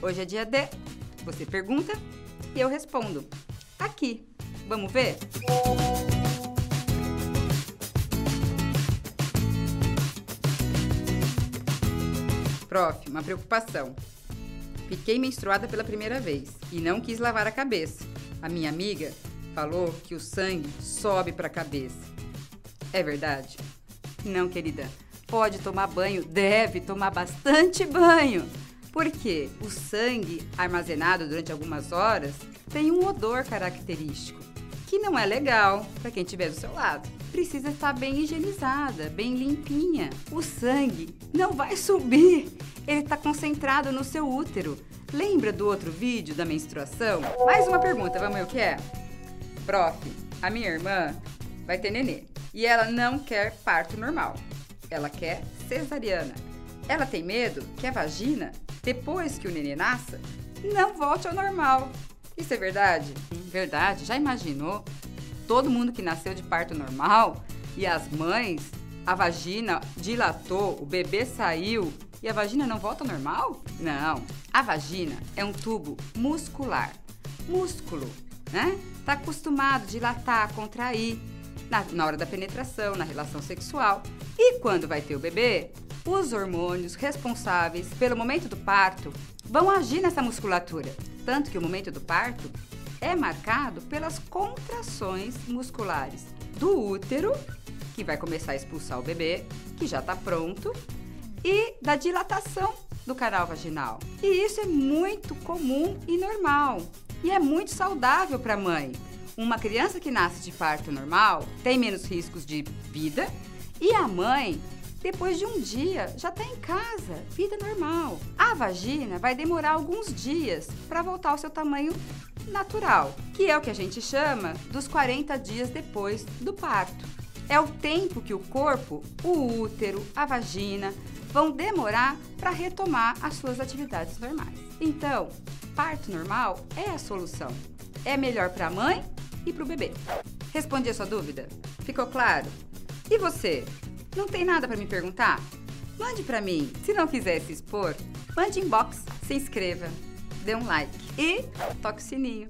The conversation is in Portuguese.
Hoje é dia D. Você pergunta e eu respondo. Aqui. Vamos ver? Prof, uma preocupação. Fiquei menstruada pela primeira vez e não quis lavar a cabeça. A minha amiga falou que o sangue sobe para a cabeça. É verdade? Não, querida. Pode tomar banho, deve tomar bastante banho. Porque o sangue armazenado durante algumas horas tem um odor característico, que não é legal para quem estiver do seu lado. Precisa estar bem higienizada, bem limpinha. O sangue não vai subir, ele está concentrado no seu útero. Lembra do outro vídeo da menstruação? Mais uma pergunta, vamos ver o que é? Prof, a minha irmã vai ter nenê e ela não quer parto normal. Ela quer cesariana. Ela tem medo que a vagina, depois que o nenê nasça, não volte ao normal. Isso é verdade? Verdade. Já imaginou? Todo mundo que nasceu de parto normal e as mães, a vagina dilatou, o bebê saiu e a vagina não volta ao normal? Não. A vagina é um tubo muscular. Músculo, né? Tá acostumado a dilatar, contrair na, na hora da penetração, na relação sexual. E quando vai ter o bebê, os hormônios responsáveis pelo momento do parto vão agir nessa musculatura. Tanto que o momento do parto é marcado pelas contrações musculares do útero, que vai começar a expulsar o bebê, que já está pronto, e da dilatação do canal vaginal. E isso é muito comum e normal. E é muito saudável para a mãe. Uma criança que nasce de parto normal tem menos riscos de vida e a mãe depois de um dia já está em casa, vida normal. A vagina vai demorar alguns dias para voltar ao seu tamanho natural, que é o que a gente chama dos 40 dias depois do parto. É o tempo que o corpo, o útero, a vagina vão demorar para retomar as suas atividades normais. Então, parto normal é a solução. É melhor para a mãe e para o bebê. Respondi a sua dúvida? Ficou claro? E você? Não tem nada para me perguntar? Mande para mim. Se não quiser se expor, mande inbox, se inscreva, dê um like e toque o sininho.